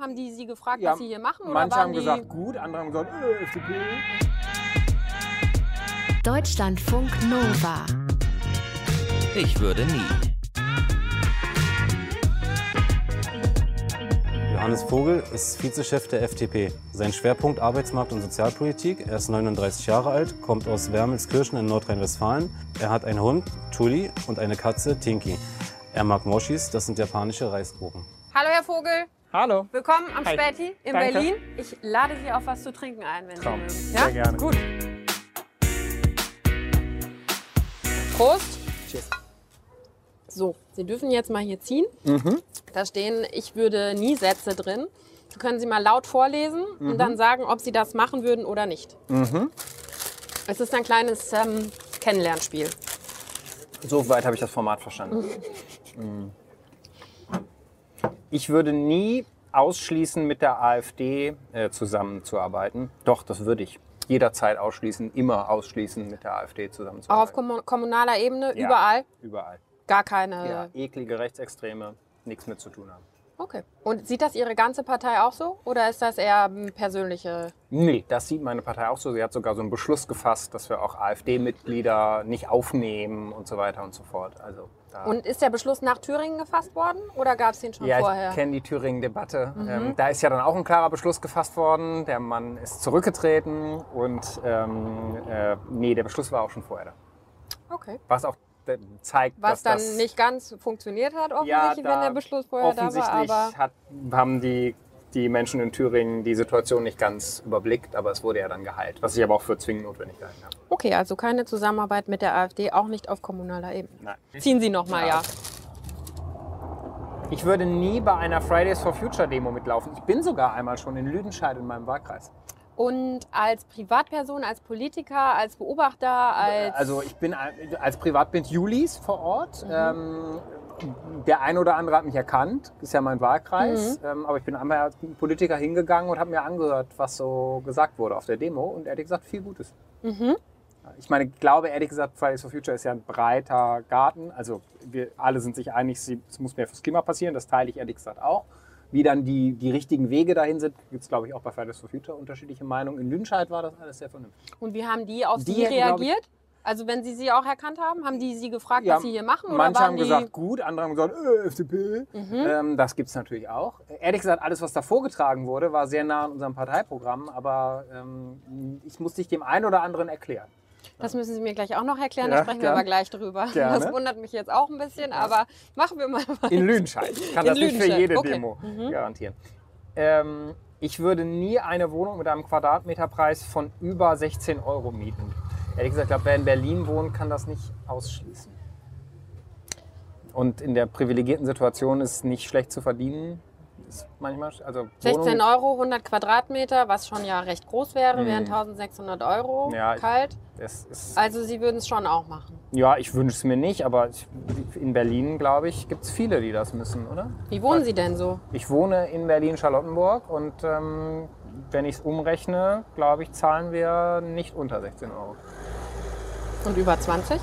Haben die Sie gefragt, Ja, was Sie hier machen? Oder Manche waren haben die... gesagt gut, andere haben gesagt äh, FDP. Deutschlandfunk Nova. Ich würde nie. Johannes Vogel ist Vizechef der FDP. Sein Schwerpunkt Arbeitsmarkt und Sozialpolitik. Er ist 39 Jahre alt, kommt aus Wermelskirchen in Nordrhein-Westfalen. Er hat einen Hund, Tulli, und eine Katze, Tinky. Er mag Moschis, das sind japanische Reisgruppen. Hallo, Herr Vogel. Hallo. Willkommen am Hi. Späti in Danke. Berlin. Ich lade Sie auf was zu trinken ein, wenn Traum. Sie mögen. Sehr gerne. Gut. Prost. Tschüss. So, Sie dürfen jetzt mal hier ziehen. Mhm. Da stehen, ich würde nie Sätze drin. Die können Sie mal laut vorlesen Mhm. und dann sagen, ob Sie das machen würden oder nicht. Es ist ein kleines ähm, Kennenlernspiel. So weit habe ich das Format verstanden. Mhm. Ich würde nie ausschließen, mit der AfD äh, zusammenzuarbeiten. Doch, das würde ich. Jederzeit ausschließen, immer ausschließen, mit der AfD Auch auf zusammenzuarbeiten. kommun- kommunaler Ebene, Ja. überall, Überall. gar keine. Ja, eklige Rechtsextreme, nichts mit zu tun haben. Okay. Und sieht das Ihre ganze Partei auch so? Oder ist das eher persönliche? Nee, das sieht meine Partei auch so. Sie hat sogar so einen Beschluss gefasst, dass wir auch AfD-Mitglieder nicht aufnehmen und so weiter und so fort. Also da Und ist der Beschluss nach Thüringen gefasst worden oder gab es den schon Ja, vorher? ich kenne die Thüringen-Debatte. Mhm. Ähm, da ist ja dann auch ein klarer Beschluss gefasst worden. Der Mann ist zurückgetreten und ähm, äh, nee, der Beschluss war auch schon vorher da. Okay. Was auch zeigt, Was dass dann das nicht ganz funktioniert hat, ja, offensichtlich, wenn da der Beschluss vorher da war. offensichtlich Aber hat, haben die, die Menschen in Thüringen die Situation nicht ganz überblickt, aber es wurde ja dann geheilt, was ich aber auch für zwingend notwendig gehalten habe. okay, also keine Zusammenarbeit mit der AfD, auch nicht auf kommunaler Ebene. Nein. Ziehen Sie noch mal, ja. Ich würde nie bei einer Fridays for Future Demo mitlaufen. Ich bin sogar einmal schon in Lüdenscheid in meinem Wahlkreis. Und als Privatperson, als Politiker, als Beobachter, als Also ich bin ein- als Privatbild Julis vor Ort. Ähm, der eine oder andere hat mich erkannt, ist ja mein Wahlkreis. Ähm, aber ich bin einmal als Politiker hingegangen und habe mir angehört, was so gesagt wurde auf der Demo. Und ehrlich gesagt, viel Gutes. Ich meine, ich glaube ehrlich gesagt, Fridays for Future ist ja ein breiter Garten. Also wir alle sind sich einig, es muss mehr fürs Klima passieren. Das teile ich ehrlich gesagt auch. Wie dann die, die richtigen Wege dahin sind, gibt es, glaube ich, auch bei Fridays for Future unterschiedliche Meinungen. In Lüdenscheid war das alles sehr vernünftig. und wie haben die auf Die Sie glaub ich- reagiert? Also wenn Sie sie auch erkannt haben, haben die Sie gefragt, Ja, was Sie hier machen? Manche haben gesagt gut, andere haben gesagt äh, FDP. Ähm, das gibt es natürlich auch. Ehrlich gesagt, alles, was da vorgetragen wurde, war sehr nah an unserem Parteiprogramm, aber ähm, ich muss dich dem einen oder anderen erklären. Das müssen Sie mir gleich auch noch erklären, Ja, da sprechen wir gern. aber gleich drüber. Gerne. Das wundert mich jetzt auch ein bisschen, aber machen wir mal weiter. In Lüdenscheid. Ich kann In das nicht für Lüdenscheid, jede okay. Demo garantieren. Ähm, ich würde nie eine Wohnung mit einem Quadratmeterpreis von über 16 Euro mieten. Ehrlich gesagt, ich glaube, wer in Berlin wohnt, kann das nicht ausschließen. Und in der privilegierten Situation ist nicht schlecht zu verdienen. Ist manchmal, also 16 Wohnung- Euro, 100 Quadratmeter, was schon ja recht groß wäre, wären 1600 Euro Mhm. Ja, ich- kalt. Also Sie würden es schon auch machen. ja, ich wünsche es mir nicht, aber in Berlin, glaube ich, gibt es viele, die das müssen, oder? Wie wohnen Sie denn so? Ich wohne in Berlin-Charlottenburg und ähm, wenn ich es umrechne, glaube ich, zahlen wir nicht unter 16 Euro. Und über 20?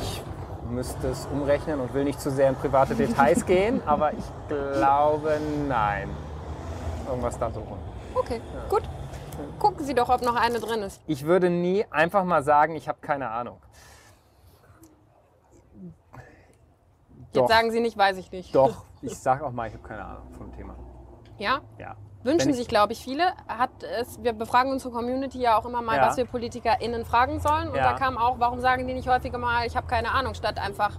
Ich müsste es umrechnen und will nicht zu sehr in private Details gehen, aber ich glaube, nein. Irgendwas da so rum. Okay, gut. Gucken Sie doch, ob noch eine drin ist. Ich würde nie einfach mal sagen, ich habe keine Ahnung. Jetzt Doch. sagen Sie nicht, weiß ich nicht. Doch, ich sage auch mal, ich habe keine Ahnung vom Thema. Ja? Ja. Wünschen sich, glaube ich, viele. Hat es, wir befragen unsere Community ja auch immer mal, Ja. was wir PolitikerInnen fragen sollen. Und Ja. da kam auch, warum sagen die nicht häufiger mal, ich habe keine Ahnung, statt einfach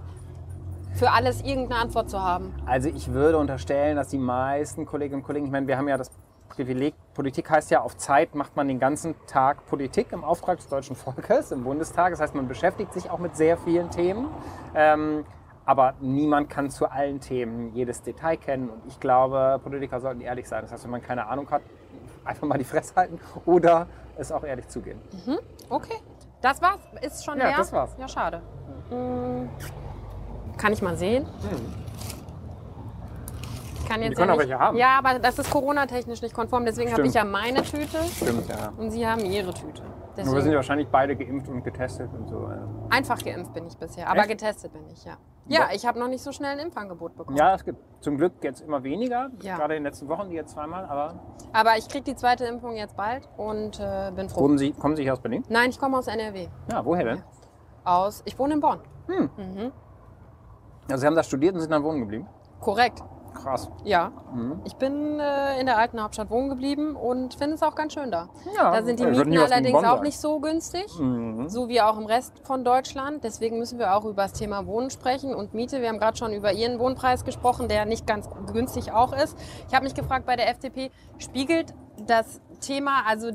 für alles irgendeine Antwort zu haben. Also ich würde unterstellen, dass die meisten Kolleginnen und Kollegen, ich meine, wir haben ja das Privileg, Politik heißt ja, auf Zeit macht man den ganzen Tag Politik im Auftrag des deutschen Volkes im Bundestag. Das heißt, man beschäftigt sich auch mit sehr vielen Themen. Ähm, aber niemand kann zu allen Themen jedes Detail kennen. Und ich glaube, Politiker sollten ehrlich sein. Das heißt, wenn man keine Ahnung hat, einfach mal die Fresse halten oder es auch ehrlich zugeben. Okay. Das war's? Ist schon Ja, leer? das war's. Ja, schade. Hm. Kann ich mal sehen? Kann Die jetzt können ja auch nicht, welche haben. Ja, aber das ist Corona-technisch nicht konform. Deswegen habe ich ja meine Tüte Stimmt, ja. und Sie haben Ihre Tüte. Aber wir sind ja wahrscheinlich beide geimpft und getestet und so. ja. einfach geimpft bin ich bisher, aber Echt? getestet bin ich, ja. Ja, ich habe noch nicht so schnell ein Impfangebot bekommen. Ja, es gibt zum Glück jetzt immer weniger. Ja. Gerade in den letzten Wochen, die jetzt zweimal. Aber Aber ich kriege die zweite Impfung jetzt bald und äh, bin froh. kommen Sie, kommen Sie hier aus Berlin? Nein, ich komme aus NRW. Ja, woher denn? Aus, ich wohne in Bonn. Also Sie haben da studiert und sind dann wohnen geblieben? Korrekt. Krass. Ja. Mhm. Ich bin äh, in der alten Hauptstadt wohnen geblieben und finde es auch ganz schön da. Ja, Da sind die Mieten allerdings auch nicht so günstig. Mhm. So wie auch im Rest von Deutschland. Deswegen müssen wir auch über das Thema Wohnen sprechen und Miete. Wir haben gerade schon über Ihren Wohnpreis gesprochen, der nicht ganz günstig auch ist. Ich habe mich gefragt, bei der FDP spiegelt das Thema, also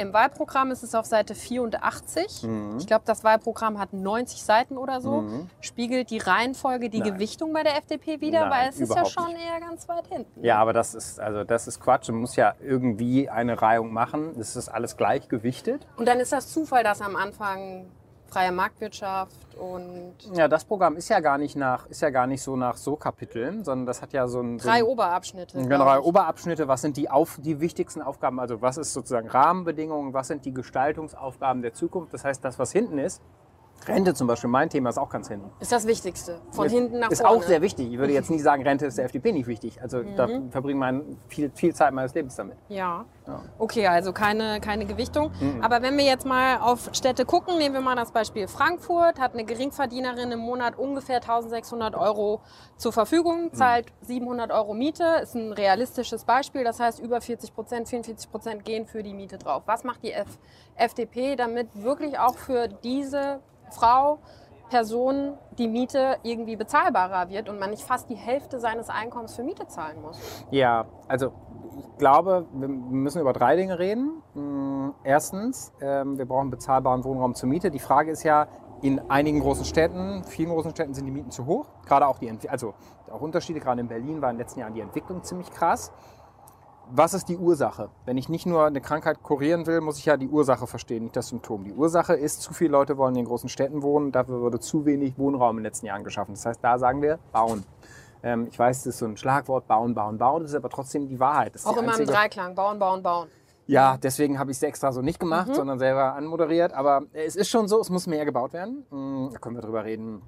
im Wahlprogramm ist es auf Seite 84. Mhm. Ich glaube, das Wahlprogramm hat 90 Seiten oder so. Spiegelt die Reihenfolge die Nein. Gewichtung bei der FDP wieder? Nein, Weil es ist ja schon nicht. eher ganz weit hinten. Ja, aber das ist, also das ist Quatsch. Man muss ja irgendwie eine Reihung machen. Das ist alles gleich gewichtet. Und dann ist das Zufall, dass am Anfang freie Marktwirtschaft und Ja, das Programm ist ja gar nicht nach, ist ja gar nicht so nach so Kapiteln, sondern das hat ja so ein, so drei ein Oberabschnitte. Genau, drei. Oberabschnitte. Was sind die, auf, die wichtigsten Aufgaben? Also was ist sozusagen Rahmenbedingungen? Was sind die Gestaltungsaufgaben der Zukunft? Das heißt, das, was hinten ist, Rente zum Beispiel, mein Thema ist auch ganz hinten. Ist das Wichtigste. Von ist, hinten nach ist vorne. auch sehr wichtig. Ich würde jetzt nicht sagen, Rente ist der FDP nicht wichtig. Also da Mhm. verbringe ich mein, viel, viel Zeit meines Lebens damit. Ja. Ja. Okay, also keine, keine Gewichtung. Mhm. Aber wenn wir jetzt mal auf Städte gucken, nehmen wir mal das Beispiel Frankfurt, hat eine Geringverdienerin im Monat ungefähr 1600 Euro zur Mhm. Verfügung, zahlt 700 Euro Miete, ist ein realistisches Beispiel. Das heißt, über 40 Prozent, 44 Prozent gehen für die Miete drauf. Was macht die F FDP, damit wirklich auch für diese Frau, Person die Miete irgendwie bezahlbarer wird und man nicht fast die Hälfte seines Einkommens für Miete zahlen muss? Ja, also ich glaube, wir müssen über drei Dinge reden. Mm, Erstens, ähm, wir brauchen bezahlbaren Wohnraum zur Miete. Die Frage ist ja, in einigen großen Städten, vielen großen Städten sind die Mieten zu hoch. Gerade auch die, also auch Unterschiede, gerade in Berlin war in den letzten Jahren die Entwicklung ziemlich krass. Was ist die Ursache? Wenn ich nicht nur eine Krankheit kurieren will, muss ich ja die Ursache verstehen, nicht das Symptom. Die Ursache ist, zu viele Leute wollen in den großen Städten wohnen, dafür wurde zu wenig Wohnraum in den letzten Jahren geschaffen. Das heißt, da sagen wir, bauen. Ähm, ich weiß, das ist so ein Schlagwort, bauen, bauen, bauen. Das ist aber trotzdem die Wahrheit. Auch die immer im einzige- Dreiklang, bauen, bauen, bauen. ja, deswegen habe ich es extra so nicht gemacht, Mhm. sondern selber anmoderiert. Aber es ist schon so, es muss mehr gebaut werden. Mm, Da können wir drüber reden.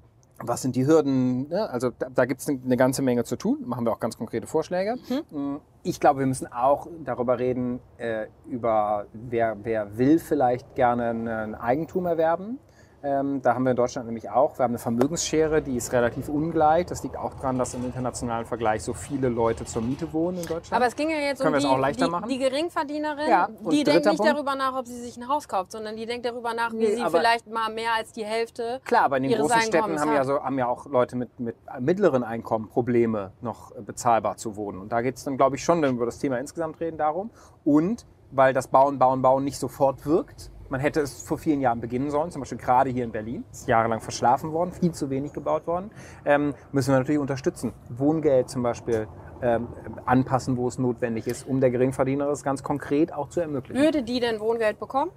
Was sind die Hürden? Ne? Also da, da gibt es eine ganze Menge zu tun. Machen wir auch ganz konkrete Vorschläge. Mm, Ich glaube, wir müssen auch darüber reden, äh, über wer, wer will vielleicht gerne ein Eigentum erwerben. Ähm, da haben wir in Deutschland nämlich auch, wir haben eine Vermögensschere, die ist relativ ungleich. Das liegt auch daran, dass im internationalen Vergleich so viele Leute zur Miete wohnen in Deutschland. Aber es ging ja jetzt Können um wir es die, auch leichter die, machen? die Geringverdienerin, Ja, die denkt nicht Punkt? darüber nach, ob sie sich ein Haus kauft, sondern die denkt darüber nach, wie Nee, sie vielleicht mal mehr als die Hälfte. Klar, aber in den großen Städten haben ja, so, haben ja auch Leute mit, mit mittleren Einkommen Probleme, noch äh, bezahlbar zu wohnen. Und da geht es dann, glaube ich, schon, wenn wir über das Thema insgesamt reden, darum. Und weil das Bauen, Bauen, Bauen nicht sofort wirkt. Man hätte es vor vielen Jahren beginnen sollen, zum Beispiel gerade hier in Berlin. Ist jahrelang verschlafen worden, viel zu wenig gebaut worden. Ähm, müssen wir natürlich unterstützen. Wohngeld zum Beispiel ähm, anpassen, wo es notwendig ist, um der Geringverdiener es ganz konkret auch zu ermöglichen. Würde die denn Wohngeld bekommen?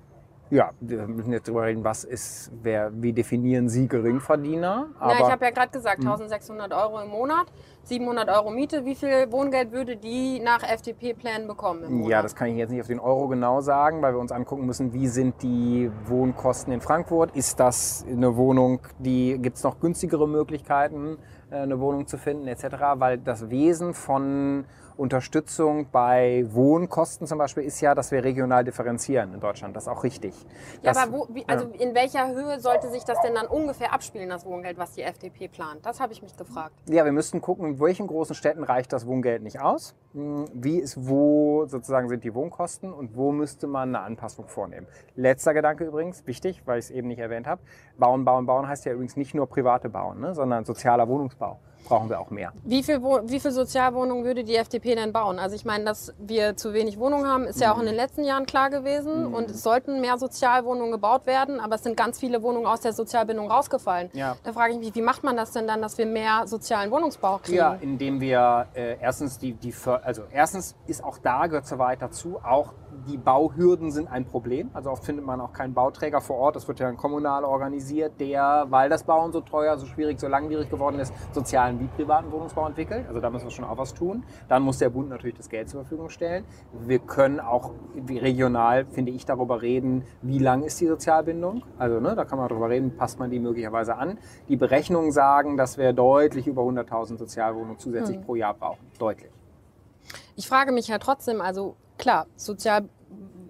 Ja, wir müssen jetzt darüber reden, was ist, wer, wie definieren Sie Geringverdiener? Na, ich habe ja gerade gesagt, 1600 Euro im Monat, 700 Euro Miete. Wie viel Wohngeld würde die nach FDP-Plänen bekommen im Monat? Ja, das kann ich jetzt nicht auf den Euro genau sagen, weil wir uns angucken müssen, wie sind die Wohnkosten in Frankfurt? Ist das eine Wohnung, die gibt es noch günstigere Möglichkeiten, äh, eine Wohnung zu finden etc. Weil das Wesen von Unterstützung bei Wohnkosten zum Beispiel ist ja, dass wir regional differenzieren in Deutschland. Das ist auch richtig. Ja, Das- aber wo, wie, also in welcher Höhe sollte sich das denn dann ungefähr abspielen, das Wohngeld, was die FDP plant? Das habe ich mich gefragt. Ja, wir müssten gucken, in welchen großen Städten reicht das Wohngeld nicht aus? Hm, Wie ist, wo sozusagen sind die Wohnkosten und wo müsste man eine Anpassung vornehmen? Letzter Gedanke übrigens, wichtig, weil ich es eben nicht erwähnt habe. Bauen, bauen, bauen heißt ja übrigens nicht nur private Bauen, ne, sondern sozialer Wohnungsbau brauchen wir auch mehr. Wie viel, wie viel Sozialwohnungen würde die FDP denn bauen? Also ich meine, dass wir zu wenig Wohnungen haben, ist ja auch in den letzten Jahren klar gewesen. Und es sollten mehr Sozialwohnungen gebaut werden, aber es sind ganz viele Wohnungen aus der Sozialbindung rausgefallen. Ja. Da frage ich mich, wie macht man das denn dann, dass wir mehr sozialen Wohnungsbau kriegen? Ja, indem wir äh, erstens die, die also erstens ist auch da, gehört so weit dazu, auch die Bauhürden sind ein Problem. Also oft findet man auch keinen Bauträger vor Ort. Das wird ja dann kommunal organisiert, der, weil das Bauen so teuer, so schwierig, so langwierig geworden ist, sozialen wie privaten Wohnungsbau entwickelt. Also da müssen wir schon auch was tun. Dann muss der Bund natürlich das Geld zur Verfügung stellen. Wir können auch regional, finde ich, darüber reden, wie lang ist die Sozialbindung. Also ne, da kann man darüber reden, passt man die möglicherweise an. Die Berechnungen sagen, dass wir deutlich über 100.000 Sozialwohnungen zusätzlich pro Jahr brauchen. Deutlich. Ich frage mich ja trotzdem, also klar, sozial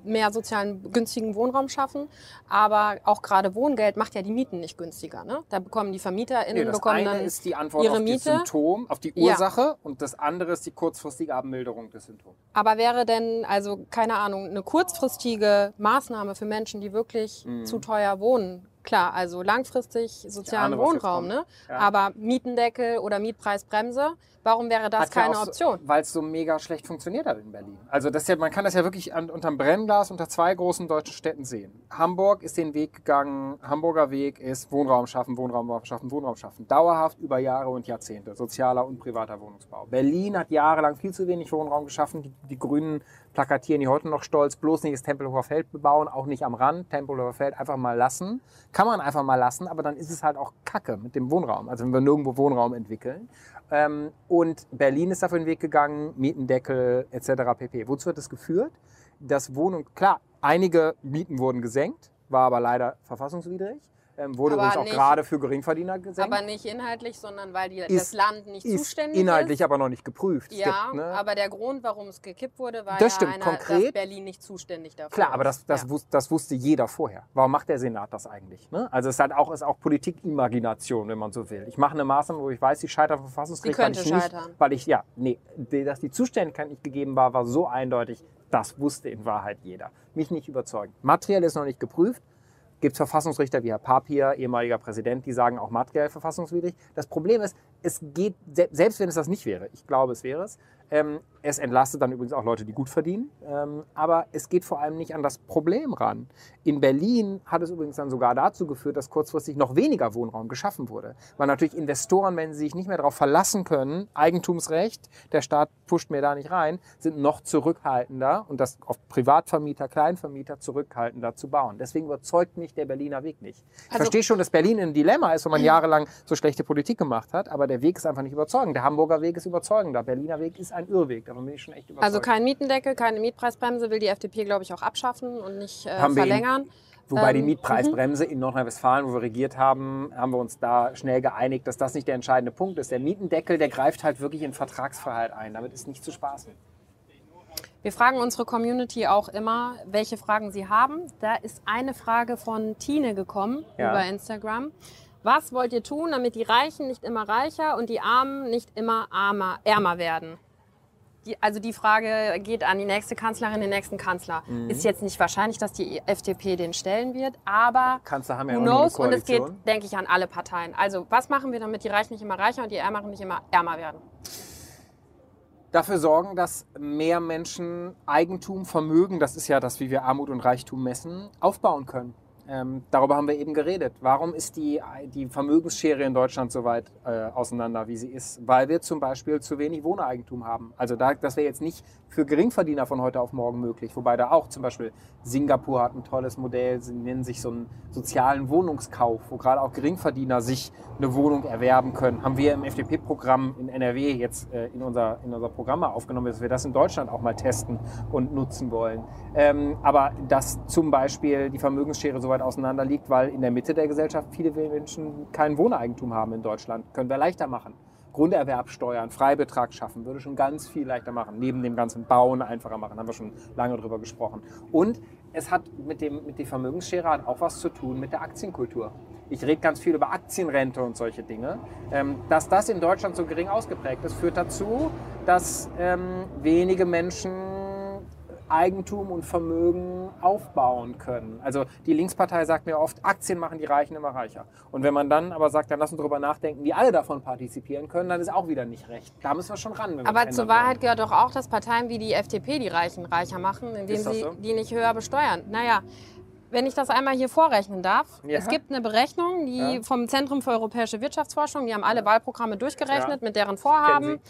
mehr sozialen günstigen Wohnraum schaffen, aber auch gerade Wohngeld macht ja die Mieten nicht günstiger. Ne? Da bekommen die VermieterInnen Nee, das bekommen eine dann ist die Antwort ihre auf Miete. das Symptom, auf die Ja. Ursache und das andere ist die kurzfristige Abmilderung des Symptoms. Aber wäre denn, also keine Ahnung, eine kurzfristige Maßnahme für Menschen, die wirklich zu teuer wohnen? Klar, also langfristig sozialen ahne, Wohnraum, ne? Ja. Aber Mietendeckel oder Mietpreisbremse, warum wäre das Hat ja keine auch so- Option? Weil es so mega schlecht funktioniert hat in Berlin. Also das ja, man kann das ja wirklich an, unterm Brennglas unter zwei großen deutschen Städten sehen. Hamburg ist den Weg gegangen, Hamburger Weg ist Wohnraum schaffen, Wohnraum schaffen, Wohnraum schaffen. Dauerhaft über Jahre und Jahrzehnte, sozialer und privater Wohnungsbau. Berlin hat jahrelang viel zu wenig Wohnraum geschaffen. Die, die Grünen plakatieren die heute noch stolz, bloß nicht das Tempelhofer Feld bebauen, auch nicht am Rand, Tempelhofer Feld einfach mal lassen. Kann man einfach mal lassen, aber dann ist es halt auch Kacke mit dem Wohnraum. Also wenn wir nirgendwo Wohnraum entwickeln. Ähm, und Berlin ist dafür den Weg gegangen, Mietendeckel etc. pp. Wozu hat das geführt? Dass Wohnung, klar, einige Mieten wurden gesenkt, war aber leider verfassungswidrig. Ähm, wurde Aber übrigens auch nicht- gerade für Geringverdiener gesenkt. Aber nicht inhaltlich, sondern weil die, das Ist- Land nicht ist zuständig inhaltlich ist. aber noch nicht geprüft. Ja, gibt, ne? aber der Grund, warum es gekippt wurde, war Das ja stimmt, einer, konkret- dass Berlin nicht zuständig dafür Klar, aber das, das, ja. wus das wusste jeder vorher. Warum macht der Senat das eigentlich? Ne? Also es ist halt auch, ist auch Politikimagination, wenn man so will. Ich mache eine Maßnahme, wo ich weiß, die scheitert Verfassungsgericht, Die weil könnte ich nicht, scheitern. weil ich, ja, nee, dass die Zuständigkeit nicht gegeben war, war so eindeutig, das wusste in Wahrheit jeder. Mich nicht überzeugen. Materiell ist noch nicht geprüft. Gibt es Verfassungsrichter wie Herr Papier, ehemaliger Präsident, die sagen auch materiell verfassungswidrig. Das Problem ist, es geht, se- selbst wenn es das nicht wäre, ich glaube, es wäre es, ähm, es entlastet dann übrigens auch Leute, die gut verdienen, ähm, aber es geht vor allem nicht an das Problem ran. In Berlin hat es übrigens dann sogar dazu geführt, dass kurzfristig noch weniger Wohnraum geschaffen wurde. Weil natürlich Investoren, wenn sie sich nicht mehr darauf verlassen können, Eigentumsrecht, der Staat pusht mir da nicht rein, sind noch zurückhaltender und das auf Privatvermieter, Kleinvermieter zurückhaltender zu bauen. Deswegen überzeugt mich der Berliner Weg nicht. Ich Also- verstehe schon, dass Berlin ein Dilemma ist, wo man jahrelang so schlechte Politik gemacht hat, aber der Weg ist einfach nicht überzeugend. Der Hamburger Weg ist überzeugender. Berliner Weg ist ein Irrweg. Davon bin ich schon echt überzeugt. Also kein Mietendeckel, keine Mietpreisbremse will die FDP, glaube ich, auch abschaffen und nicht äh, verlängern. Wobei die Ähm, Mietpreisbremse in Nordrhein-Westfalen, wo wir regiert haben, haben wir uns da schnell geeinigt, dass das nicht der entscheidende Punkt ist. Der Mietendeckel, der greift halt wirklich in Vertragsfreiheit ein. Damit ist nicht zu spaßen. Wir fragen unsere Community auch immer, welche Fragen sie haben. Da ist eine Frage von Tine gekommen Ja. über Instagram. Was wollt ihr tun, damit die Reichen nicht immer reicher und die Armen nicht immer armer, ärmer werden? Die, also die Frage geht an die nächste Kanzlerin, den nächsten Kanzler. Mhm. Ist jetzt nicht wahrscheinlich, dass die FDP den stellen wird, aber Kanzler haben ja who knows? Und es geht, denke ich, an alle Parteien. Also was machen wir, damit die Reichen nicht immer reicher und die Ärmeren nicht immer ärmer werden? Dafür sorgen, dass mehr Menschen Eigentum, Vermögen, das ist ja das, wie wir Armut und Reichtum messen, aufbauen können. Ähm, darüber haben wir eben geredet. Warum ist die, die Vermögensschere in Deutschland so weit äh, auseinander, wie sie ist? Weil wir zum Beispiel zu wenig Wohneigentum haben. Also da, das wäre jetzt nicht für Geringverdiener von heute auf morgen möglich. Wobei da auch zum Beispiel Singapur hat ein tolles Modell, sie nennen sich so einen sozialen Wohnungskauf, wo gerade auch Geringverdiener sich eine Wohnung erwerben können. Haben wir im FDP-Programm in NRW jetzt äh, in, unser, in unser Programm aufgenommen, dass wir das in Deutschland auch mal testen und nutzen wollen. Ähm, aber dass zum Beispiel die Vermögensschere so weit auseinander liegt, weil in der Mitte der Gesellschaft viele Menschen kein Wohneigentum haben in Deutschland, können wir leichter machen. Grunderwerbsteuern, Freibetrag schaffen, würde schon ganz viel leichter machen. Neben dem ganzen Bauen einfacher machen, haben wir schon lange drüber gesprochen. Und es hat mit, dem, mit der Vermögensschere hat auch was zu tun mit der Aktienkultur. Ich rede ganz viel über Aktienrente und solche Dinge. Ähm, dass das in Deutschland so gering ausgeprägt ist, führt dazu, dass ähm, wenige Menschen Eigentum und Vermögen aufbauen können. Also die Linkspartei sagt mir oft, Aktien machen die Reichen immer reicher. Und wenn man dann aber sagt, dann lass uns darüber nachdenken, wie alle davon partizipieren können, dann ist auch wieder nicht recht. Da müssen wir schon ran. Aber zur Wahrheit gehört doch auch, dass Parteien wie die FDP die Reichen reicher machen, indem das sie so? die nicht höher besteuern. Naja, wenn ich das einmal hier vorrechnen darf. Ja. Es gibt eine Berechnung, die Ja. vom Zentrum für europäische Wirtschaftsforschung, die haben alle Wahlprogramme durchgerechnet Ja. mit deren. Vorhaben.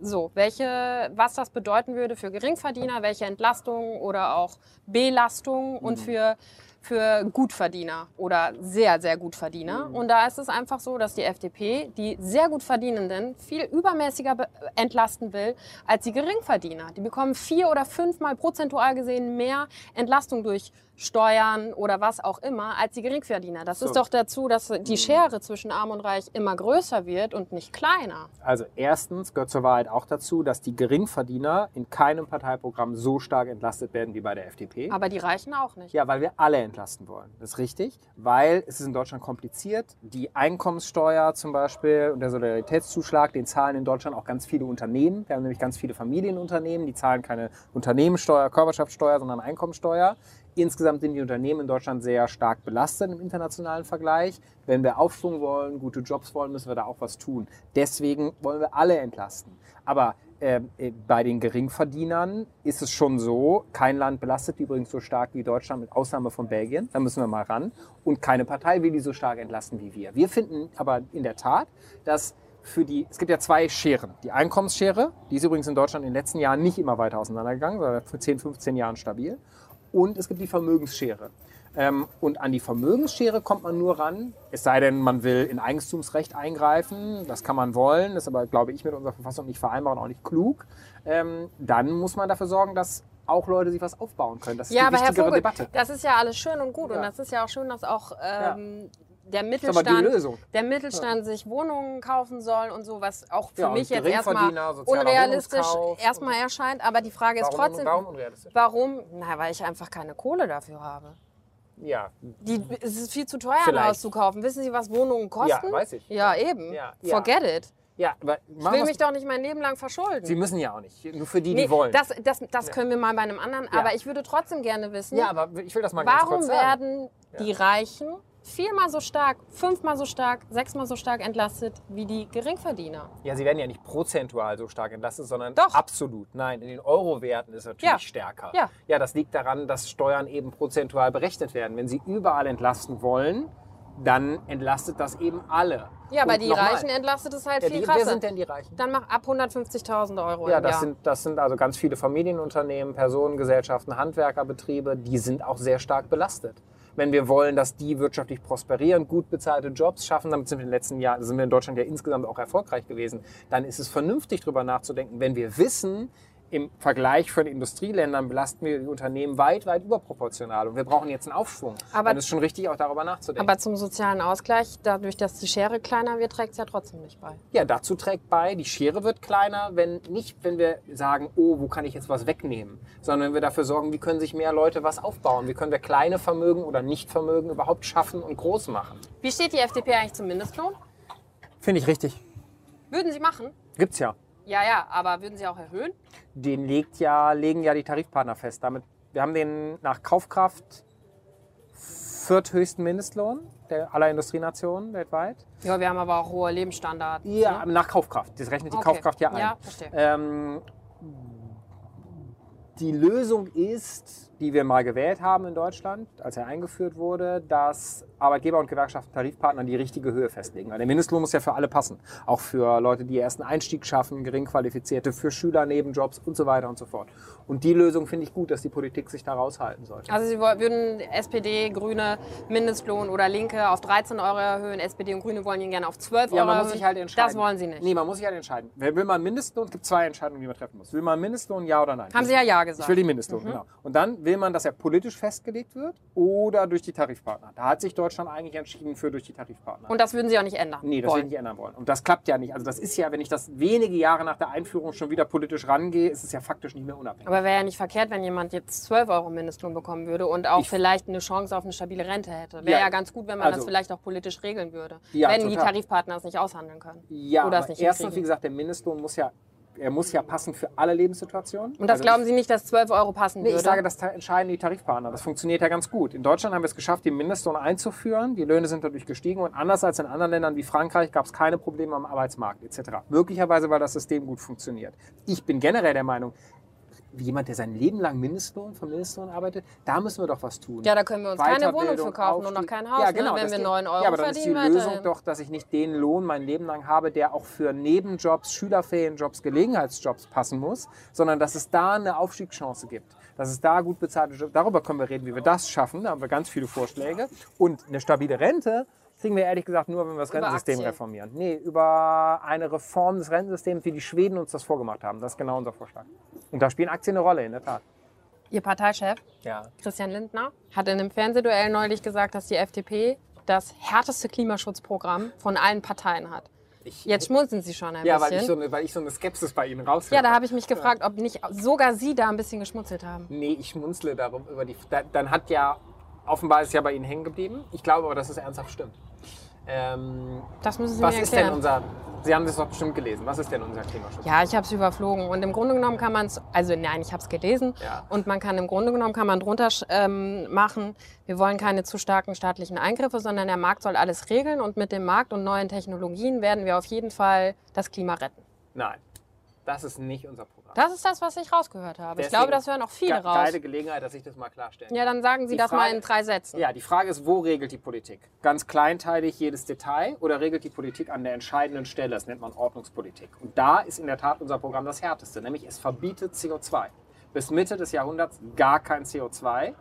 So, welche, was das bedeuten würde für Geringverdiener, welche Entlastung oder auch Belastung Mhm. und für für Gutverdiener oder sehr, sehr Gutverdiener. Und da ist es einfach so, dass die FDP die sehr gut Verdienenden viel übermäßiger be- entlasten will als die Geringverdiener. Die bekommen vier oder fünfmal prozentual gesehen mehr Entlastung durch Steuern oder was auch immer als die Geringverdiener. Das So. ist doch dazu, dass die Schere zwischen Arm und Reich immer größer wird und nicht kleiner. Also erstens gehört zur Wahrheit auch dazu, dass die Geringverdiener in keinem Parteiprogramm so stark entlastet werden wie bei der FDP. Aber die Reichen auch nicht. Ja, weil wir alle entlasten wollen. Das ist richtig, weil es ist in Deutschland kompliziert. Die Einkommenssteuer zum Beispiel und der Solidaritätszuschlag, den zahlen in Deutschland auch ganz viele Unternehmen. Wir haben nämlich ganz viele Familienunternehmen, die zahlen keine Unternehmenssteuer, Körperschaftssteuer, sondern Einkommensteuer. Insgesamt sind die Unternehmen in Deutschland sehr stark belastet im internationalen Vergleich. Wenn wir Aufschwung wollen, gute Jobs wollen, müssen wir da auch was tun. Deswegen wollen wir alle entlasten. Aber ähm, äh, bei den Geringverdienern ist es schon so, kein Land belastet die übrigens so stark wie Deutschland, mit Ausnahme von Belgien. Da müssen wir mal ran. Und keine Partei will die so stark entlasten wie wir. Wir finden aber in der Tat, dass für die, es gibt ja zwei Scheren. Die Einkommensschere, die ist übrigens in Deutschland in den letzten Jahren nicht immer weiter auseinandergegangen, sondern für 10, 15 Jahren stabil. Und es gibt die Vermögensschere. Ähm, und an die Vermögensschere kommt man nur ran, es sei denn, man will in Eigentumsrecht eingreifen. Das kann man wollen, das ist aber, glaube ich, mit unserer Verfassung nicht vereinbar und auch nicht klug. Ähm, dann muss man dafür sorgen, dass auch Leute sich was aufbauen können. Das ist Ja, die aber Herr wichtigere Vogel, Debatte. das ist ja alles schön und gut. Ja. Und das ist ja auch schön, dass auch ähm, der Mittelstand, der Mittelstand sich Wohnungen kaufen soll und so, was auch für Ja, mich jetzt erstmal unrealistisch erstmal erscheint. Aber die Frage ist Warum- trotzdem, warum warum? Na, weil ich einfach keine Kohle dafür habe. Ja, Die, es ist viel zu teuer, ein Vielleicht. Haus zu kaufen. Wissen Sie, was Wohnungen kosten? Ja, weiß ich. Ja, eben. Ja, ja. Forget it. ja aber Ich will mich doch nicht mein Leben lang verschulden. Sie müssen ja auch nicht. Nur für die, Nee, die wollen. Das, das, das können wir mal bei einem anderen. Ja. Aber ich würde trotzdem gerne wissen, ja, aber ich will das mal Warum werden die Reichen viermal so stark, fünfmal so stark, sechsmal so stark entlastet wie die Geringverdiener? Ja, sie werden ja nicht prozentual so stark entlastet, sondern Doch. absolut. Nein, in den Euro-Werten ist es natürlich Ja. stärker. Ja. ja, das liegt daran, dass Steuern eben prozentual berechnet werden. Wenn sie überall entlasten wollen, dann entlastet das eben alle. Ja, aber die nochmal, Reichen entlastet es halt ja, viel die, krasser. Wer sind denn die Reichen? Dann mach ab 150.000 Euro Ja, das Jahr. sind, das sind also ganz viele Familienunternehmen, Personengesellschaften, Handwerkerbetriebe, die sind auch sehr stark belastet. Wenn wir wollen, dass die wirtschaftlich prosperieren, gut bezahlte Jobs schaffen, damit sind wir in den letzten Jahren, sind wir in Deutschland ja insgesamt auch erfolgreich gewesen, dann ist es vernünftig, darüber nachzudenken, wenn wir wissen, im Vergleich von Industrieländern belasten wir die Unternehmen weit, weit überproportional. Und wir brauchen jetzt einen Aufschwung. Aber- dann ist schon richtig, auch darüber nachzudenken. aber zum sozialen Ausgleich, dadurch, dass die Schere kleiner wird, trägt es ja trotzdem nicht bei. Ja, dazu trägt bei, die Schere wird kleiner, wenn nicht, wenn wir sagen, oh, wo kann ich jetzt was wegnehmen, sondern wenn wir dafür sorgen, wie können sich mehr Leute was aufbauen, wie können wir kleine Vermögen oder Nichtvermögen überhaupt schaffen und groß machen. Wie steht die FDP eigentlich zum Mindestlohn? Finde ich richtig. Würden Sie machen? Gibt's ja. Ja, ja, aber würden Sie auch erhöhen? Den legt ja, legen ja die Tarifpartner fest. Damit, wir haben den nach Kaufkraft vierthöchsten Mindestlohn der aller Industrienationen weltweit. Ja, wir haben aber auch hohe Lebensstandards. Ja, ne? nach Kaufkraft. Das rechnet die Okay. Kaufkraft ja ein. Ja, verstehe. Ähm, die Lösung ist, die wir mal gewählt haben in Deutschland, als er eingeführt wurde, dass Arbeitgeber und Gewerkschaften Tarifpartner die richtige Höhe festlegen. Weil der Mindestlohn muss ja für alle passen. Auch für Leute, die ersten Einstieg schaffen, geringqualifizierte, für Schüler, Nebenjobs und so weiter und so fort. Und die Lösung finde ich gut, dass die Politik sich da raushalten sollte. Also Sie würden SPD, Grüne, Mindestlohn oder Linke auf 13 Euro erhöhen. SPD und Grüne wollen ihn gerne auf 12 Ja, Euro man erhöhen. muss sich halt entscheiden. Das wollen Sie nicht. Nee, man muss sich halt entscheiden. Will man Mindestlohn? Es gibt zwei Entscheidungen, die man treffen muss. Will man Mindestlohn, ja oder nein? Haben Sie ja Ja gesagt. Ich will den Mindestlohn, Mhm. genau. Und dann will man, dass er politisch festgelegt wird oder durch die Tarifpartner. Da hat sich Deutschland eigentlich entschieden für durch die Tarifpartner. Und das würden Sie auch nicht ändern nee, das wollen. ich nicht ändern wollen. Und das klappt ja nicht. Also das ist ja, wenn ich das wenige Jahre nach der Einführung schon wieder politisch rangehe, ist es ja faktisch nicht mehr unabhängig. Aber wäre ja nicht verkehrt, wenn jemand jetzt 12 Euro Mindestlohn bekommen würde und auch Ich- vielleicht eine Chance auf eine stabile Rente hätte. Wäre Ja, ja, ganz gut, wenn man das also- vielleicht auch politisch regeln würde. Ja, wenn die total. Tarifpartner es nicht aushandeln können. ja, oder es nicht erstens, wie gesagt, der Mindestlohn muss ja, er muss ja passen für alle Lebenssituationen. Und das Also glauben Sie nicht, dass 12 Euro passen Nee, würde? ich sage, das entscheiden die Tarifpartner. Das funktioniert ja ganz gut. In Deutschland haben wir es geschafft, den Mindestlohn einzuführen. Die Löhne sind dadurch gestiegen und anders als in anderen Ländern wie Frankreich gab es keine Probleme am Arbeitsmarkt etc. Möglicherweise, weil das System gut funktioniert. Ich bin generell der Meinung, jemand, der sein Leben lang Mindestlohn vom Mindestlohn arbeitet, da müssen wir doch was tun. Ja, da können wir uns keine Wohnung für kaufen und noch kein Haus, ja, genau, ne? wenn wir geht. 9 Euro Ja, aber dann ist die verdienen Lösung weiterhin. doch, dass ich nicht den Lohn mein Leben lang habe, der auch für Nebenjobs, Schülerferienjobs, Gelegenheitsjobs passen muss, sondern dass es da eine Aufstiegschance gibt. Dass es da gut bezahlte Jobs, darüber können wir reden, wie wir das schaffen. Da haben wir ganz viele Vorschläge. Und eine stabile Rente kriegen wir ehrlich gesagt nur, wenn wir das Über Rentensystem Aktien. reformieren. Nee, über eine Reform des Rentensystems, wie die Schweden uns das vorgemacht haben. Das ist genau unser Vorschlag. Und da spielen Aktien eine Rolle, in der Tat. Ihr Parteichef, Ja. Christian Lindner, hat in einem Fernsehduell neulich gesagt, dass die FDP das härteste Klimaschutzprogramm von allen Parteien hat. Jetzt schmunzeln Sie schon ein Ja, weil bisschen. ich, so eine, weil ich so eine Skepsis bei Ihnen raushöre. ja, da habe ich mich gefragt, ob nicht sogar Sie da ein bisschen geschmunzelt haben. Nee, ich schmunzle darum über die. Da, dann hat ja. Offenbar ist es ja bei Ihnen hängen geblieben. Ich glaube aber, dass es ernsthaft stimmt. Ähm, Das müssen Sie was mir ist denn erklären. unser. Sie haben das doch bestimmt gelesen. Was ist denn unser Klimaschutz? Ja, ich habe es überflogen und im Grunde genommen kann man es, also nein, ich habe es gelesen Ja. und man kann im Grunde genommen kann man drunter ähm, machen, wir wollen keine zu starken staatlichen Eingriffe, sondern der Markt soll alles regeln und mit dem Markt und neuen Technologien werden wir auf jeden Fall das Klima retten. Nein, das ist nicht unser Programm. Das ist das, was ich rausgehört habe. ich Deswegen glaube, das hören auch viele raus. Geile Gelegenheit, dass ich das mal klarstelle. Ja, dann sagen Sie Die das mal Frage- in drei Sätzen. Ja, die Frage ist, wo regelt die Politik? Ganz kleinteilig jedes Detail oder regelt die Politik an der entscheidenden Stelle? Das nennt man Ordnungspolitik. Und da ist in der Tat unser Programm das härteste, nämlich es verbietet CO2. Bis Mitte des Jahrhunderts gar kein CO2.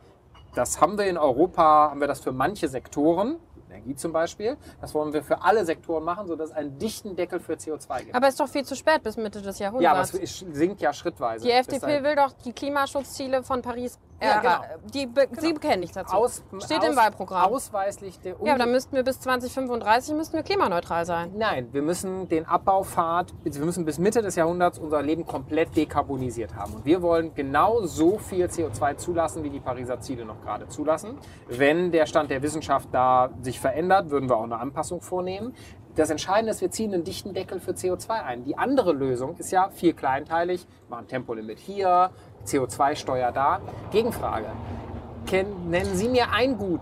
Das haben wir in Europa, haben wir das für manche Sektoren, Energie zum Beispiel. Das wollen wir für alle Sektoren machen, sodass es einen dichten Deckel für CO2 gibt. Aber es ist doch viel zu spät bis Mitte des ja, aber Jahrhunderts. es sinkt ja schrittweise. die FDP will doch die Klimaschutzziele von Paris. Äh, Ja, genau. die be Sie bekennen nichts dazu. Aus, Steht aus, im Wahlprogramm. Ausweislich der Ja, aber dann müssten wir bis 2035 müssten wir klimaneutral sein. Nein, wir müssen den Abbaupfad, wir müssen bis Mitte des Jahrhunderts unser Leben komplett dekarbonisiert haben. Und wir wollen genau so viel CO2 zulassen, wie die Pariser Ziele noch gerade zulassen. Wenn der Stand der Wissenschaft da sich verändert, würden wir auch eine Anpassung vornehmen. Das Entscheidende ist, wir ziehen einen dichten Deckel für CO2 ein. Die andere Lösung ist ja viel kleinteilig. Machen Tempolimit hier, CO2-Steuer da. Gegenfrage. Nennen Sie mir ein Gut,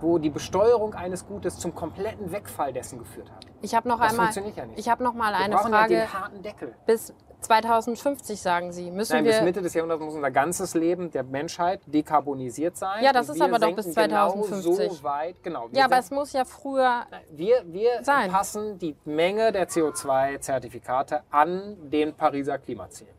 wo die Besteuerung eines Gutes zum kompletten Wegfall dessen geführt hat. Ich habe noch Das einmal, funktioniert ja nicht. ich habe noch mal Wir eine Frage. ja den harten Deckel. bis 2050 sagen Sie, müssen Nein, wir bis Mitte des Jahrhunderts muss unser ganzes Leben der Menschheit dekarbonisiert sein. Ja, das ist aber doch bis senken Genau 2050. so weit, genau. Ja, aber es muss ja früher wir, wir sein. passen die Menge der CO2-Zertifikate an den Pariser Klimazielen.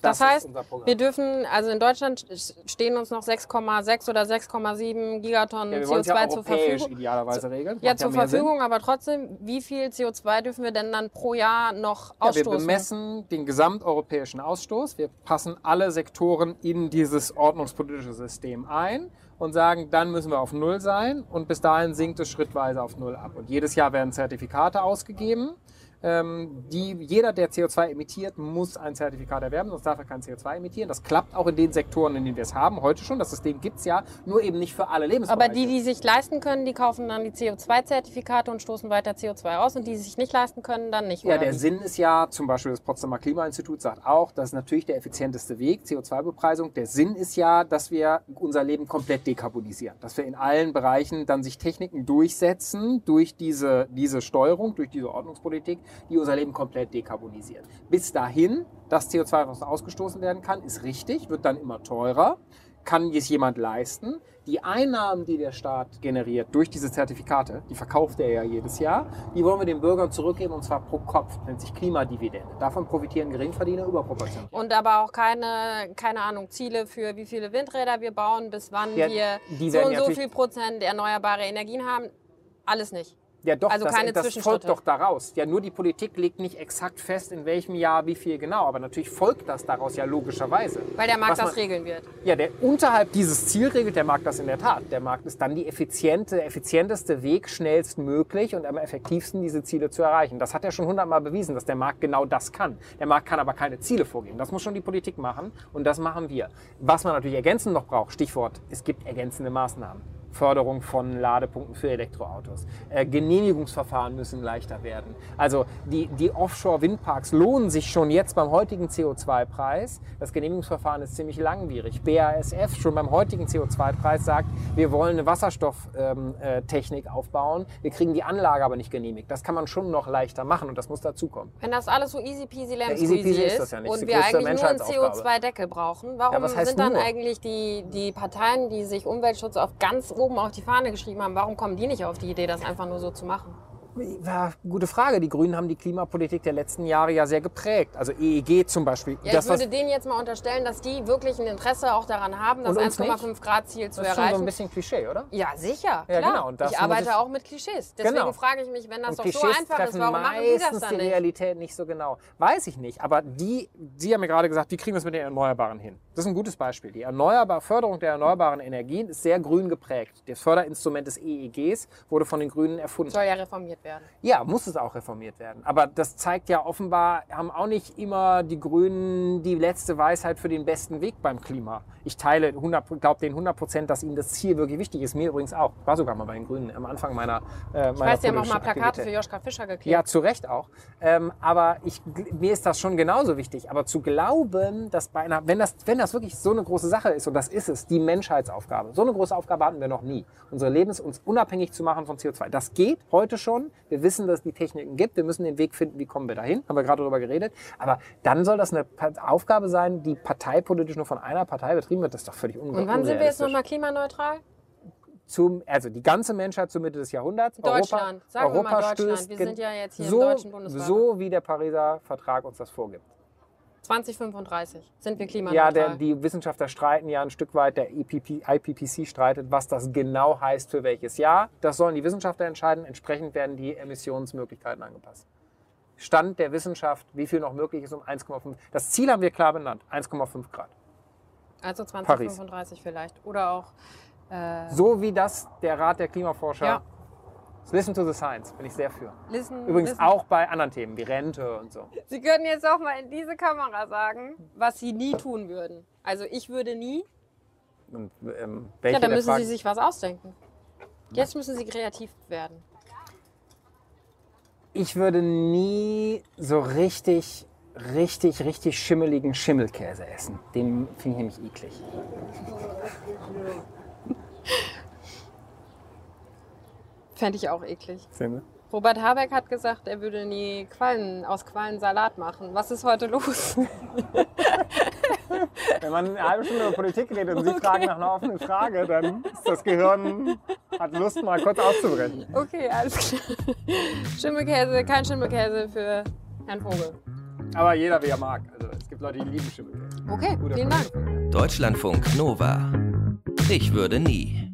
Das, ist heißt, wir dürfen, also in Deutschland stehen uns noch 6,6 oder 6,7 Gigatonnen ja, wir wollen es ja CO2 zur europäisch Verfügung. idealerweise regeln. Ja, Macht zur mehr Sinn. Verfügung, aber trotzdem, wie viel CO2 dürfen wir denn dann pro Jahr noch Ja, wir ausstoßen? bemessen den gesamteuropäischen Ausstoß. Wir passen alle Sektoren in dieses ordnungspolitische System ein und sagen, dann müssen wir auf Null sein und bis dahin sinkt es schrittweise auf Null ab. Und jedes Jahr werden Zertifikate ausgegeben. Ähm, die, jeder, der CO2 emittiert, muss ein Zertifikat erwerben, sonst darf er kein CO2 emittieren. Das klappt auch in den Sektoren, in denen wir es haben, heute schon. Das System gibt es ja, nur eben nicht für alle Lebensbereiche. aber die, die sich leisten können, die kaufen dann die CO2-Zertifikate und stoßen weiter CO2 aus und die sich nicht leisten können, dann nicht. Ja, oder der wie? Sinn ist ja, zum Beispiel das Potsdamer Klimainstitut sagt auch, das ist natürlich der effizienteste Weg, CO2-Bepreisung. Der Sinn ist ja, dass wir unser Leben komplett dekarbonisieren. Dass wir in allen Bereichen dann sich Techniken durchsetzen durch diese, diese Steuerung, durch diese Ordnungspolitik, die unser Leben komplett dekarbonisiert. Bis dahin, das CO2, was ausgestoßen werden kann, ist richtig, wird dann immer teurer. Kann es jemand leisten? Die Einnahmen, die der Staat generiert durch diese Zertifikate, die verkauft er ja jedes Jahr, die wollen wir den Bürgern zurückgeben und zwar pro Kopf, nennt sich Klimadividende. Davon profitieren Geringverdiener überproportional. Und aber auch keine, keine Ahnung, Ziele für wie viele Windräder wir bauen, bis wann Ja, wir so und so viel Prozent erneuerbare Energien haben. Alles nicht. Ja, doch, Also das, keine das folgt doch daraus. Ja, nur die Politik legt nicht exakt fest, in welchem Jahr wie viel genau, aber natürlich folgt das daraus ja logischerweise. Weil der Markt Was das man- regeln wird. Ja, der unterhalb dieses Ziel regelt der Markt das in der Tat. Der Markt ist dann die effiziente, effizienteste Weg, schnellstmöglich und am effektivsten diese Ziele zu erreichen. Das hat er schon hundertmal bewiesen, dass der Markt genau das kann. Der Markt kann aber keine Ziele vorgeben. Das muss schon die Politik machen und das machen wir. Was man natürlich ergänzend noch braucht, Stichwort, es gibt ergänzende Maßnahmen. Förderung von Ladepunkten für Elektroautos. Äh, Genehmigungsverfahren müssen leichter werden. Also die, die Offshore-Windparks lohnen sich schon jetzt beim heutigen CO2-Preis. Das Genehmigungsverfahren ist ziemlich langwierig. BASF schon beim heutigen CO2-Preis sagt, wir wollen eine Wasserstofftechnik aufbauen. Wir kriegen die Anlage aber nicht genehmigt. Das kann man schon noch leichter machen und das muss dazukommen. Wenn das alles so easy peasy lemon easy peasy ist ist, das ja und wir eigentlich nur einen Menschheitsaufgabe. CO2-Deckel brauchen, warum heißt sind dann nur? eigentlich die, die Parteien, die sich Umweltschutz auf ganz oben auf die Fahne geschrieben haben, warum kommen die nicht auf die Idee, das einfach nur so zu machen? Ja, gute Frage. Die Grünen haben die Klimapolitik der letzten Jahre ja sehr geprägt. Also EEG zum Beispiel. Ja, das, ich würde denen jetzt mal unterstellen, dass die wirklich ein Interesse auch daran haben, das Und uns 1,5 Grad Ziel zu das ist schon so erreichen. ein bisschen Klischee, oder? ja, sicher, Ja, klar. genau. Und ich arbeite ich- auch mit Klischees. Deswegen Genau. frage ich mich, wenn das Und doch Klischees so einfach ist, warum machen die das dann die nicht? Realität nicht so genau. Weiß ich nicht. Aber die, Sie haben ja gerade gesagt, wie kriegen wir es mit den Erneuerbaren hin? Das ist ein gutes Beispiel. Die Erneuerbar Förderung der erneuerbaren Energien ist sehr grün geprägt. Das Förderinstrument des EEGs wurde von den Grünen erfunden. Soll ja reformiert werden. Ja, muss es auch reformiert werden. Aber das zeigt ja offenbar, haben auch nicht immer die Grünen die letzte Weisheit für den besten Weg beim Klima. Ich teile 100, glaube den 100 Prozent, dass ihnen das Ziel wirklich wichtig ist. Mir übrigens auch. War sogar mal bei den Grünen am Anfang meiner äh, Ich meiner weiß, die haben auch mal Plakate Aktivität. für Joschka Fischer geklebt. Ja, zu Recht auch. Ähm, aber ich, mir ist das schon genauso wichtig. Aber zu glauben, dass bei einer, wenn das, wenn das wirklich so eine große Sache ist, und das ist es, die Menschheitsaufgabe. So eine große Aufgabe hatten wir noch nie. Unsere Lebens uns unabhängig zu machen von CO2. Das geht heute schon. Wir wissen, dass es die Techniken gibt. Wir müssen den Weg finden, wie kommen wir dahin. Haben wir gerade darüber geredet. Aber dann soll das eine Aufgabe sein, die parteipolitisch nur von einer Partei betrieben wird. Das ist doch völlig unge- Und wann sind wir jetzt unrealistisch. nochmal klimaneutral? Zum, also die ganze Menschheit zur Mitte des Jahrhunderts. Deutschland. Europa, Sagen wir Europa mal Deutschland. Wir sind ja jetzt hier im so, deutschen Bundesstaat. So wie der Pariser Vertrag uns das vorgibt. 2035 sind wir Ja, klimaneutral. der, die Wissenschaftler streiten ja ein Stück weit, der E IPP, IPPC streitet, was das genau heißt für welches Jahr. Das sollen die Wissenschaftler entscheiden. Entsprechend werden die Emissionsmöglichkeiten angepasst. Stand der Wissenschaft, wie viel noch möglich ist um 1,5. Das Ziel haben wir klar benannt, 1,5 Grad. also 2035 vielleicht. Oder auch. Äh, So wie das der Rat der Klimaforscher. Ja. Listen to the Science, bin ich sehr für. listen, Übrigens listen. auch bei anderen Themen wie Rente und so. Sie können jetzt auch mal in diese Kamera sagen, was Sie nie tun würden. Also ich würde nie. Und, ähm, Ja, dann müssen Sie Fragen- sich was ausdenken. Jetzt müssen Sie kreativ werden. Ich würde nie so richtig, richtig, richtig schimmeligen Schimmelkäse essen. Den finde ich nämlich eklig. Fände ich auch eklig. Sie? Robert Habeck hat gesagt, er würde nie Quallen, aus Quallen Salat machen. Was ist heute los? Wenn man eine halbe Stunde über Politik redet und Sie fragen nach einer offenen Frage, dann ist das Gehirn, hat Lust, mal kurz auszubrechen. Okay, alles klar. Schimmelkäse, kein Schimmelkäse für Herrn Vogel. Aber jeder, wie er mag. Also es gibt Leute, die lieben Schimmelkäse. Okay, Guter vielen Dank. Deutschlandfunk Nova. Ich würde nie.